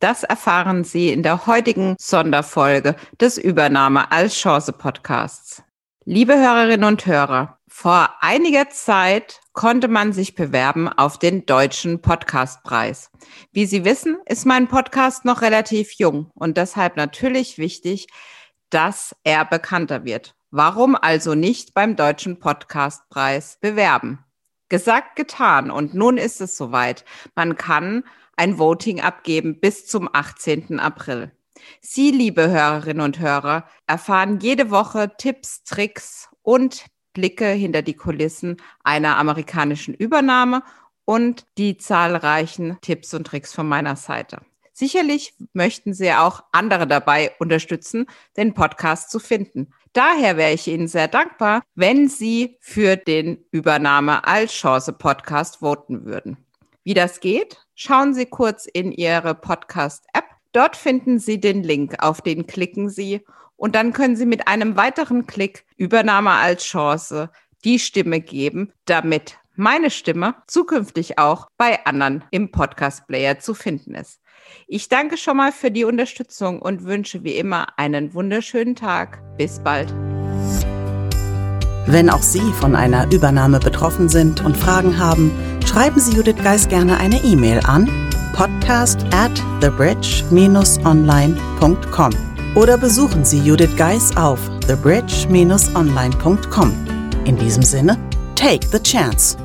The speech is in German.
das erfahren Sie in der heutigen Sonderfolge des Übernahme als Chance Podcasts. Liebe Hörerinnen und Hörer, vor einiger Zeit konnte man sich bewerben auf den Deutschen Podcastpreis. Wie Sie wissen, ist mein Podcast noch relativ jung und deshalb natürlich wichtig, dass er bekannter wird. Warum also nicht beim Deutschen Podcastpreis bewerben? Gesagt, getan. Und nun ist es soweit. Man kann ein Voting abgeben bis zum 18. April. Sie, liebe Hörerinnen und Hörer, erfahren jede Woche Tipps, Tricks und Blicke hinter die Kulissen einer amerikanischen Übernahme und die zahlreichen Tipps und Tricks von meiner Seite. Sicherlich möchten Sie auch andere dabei unterstützen, den Podcast zu finden. Daher wäre ich Ihnen sehr dankbar, wenn Sie für den Übernahme als Chance Podcast voten würden. Wie das geht, schauen Sie kurz in Ihre Podcast-App. Dort finden Sie den Link, auf den klicken Sie und dann können Sie mit einem weiteren Klick Übernahme als Chance die Stimme geben, damit meine Stimme zukünftig auch bei anderen im Podcast-Player zu finden ist. Ich danke schon mal für die Unterstützung und wünsche wie immer einen wunderschönen Tag. Bis bald. Wenn auch Sie von einer Übernahme betroffen sind und Fragen haben, schreiben Sie Judith Geis gerne eine E-Mail an podcast at thebridge-online.com oder besuchen Sie Judith Geis auf thebridge-online.com. In diesem Sinne, take the chance.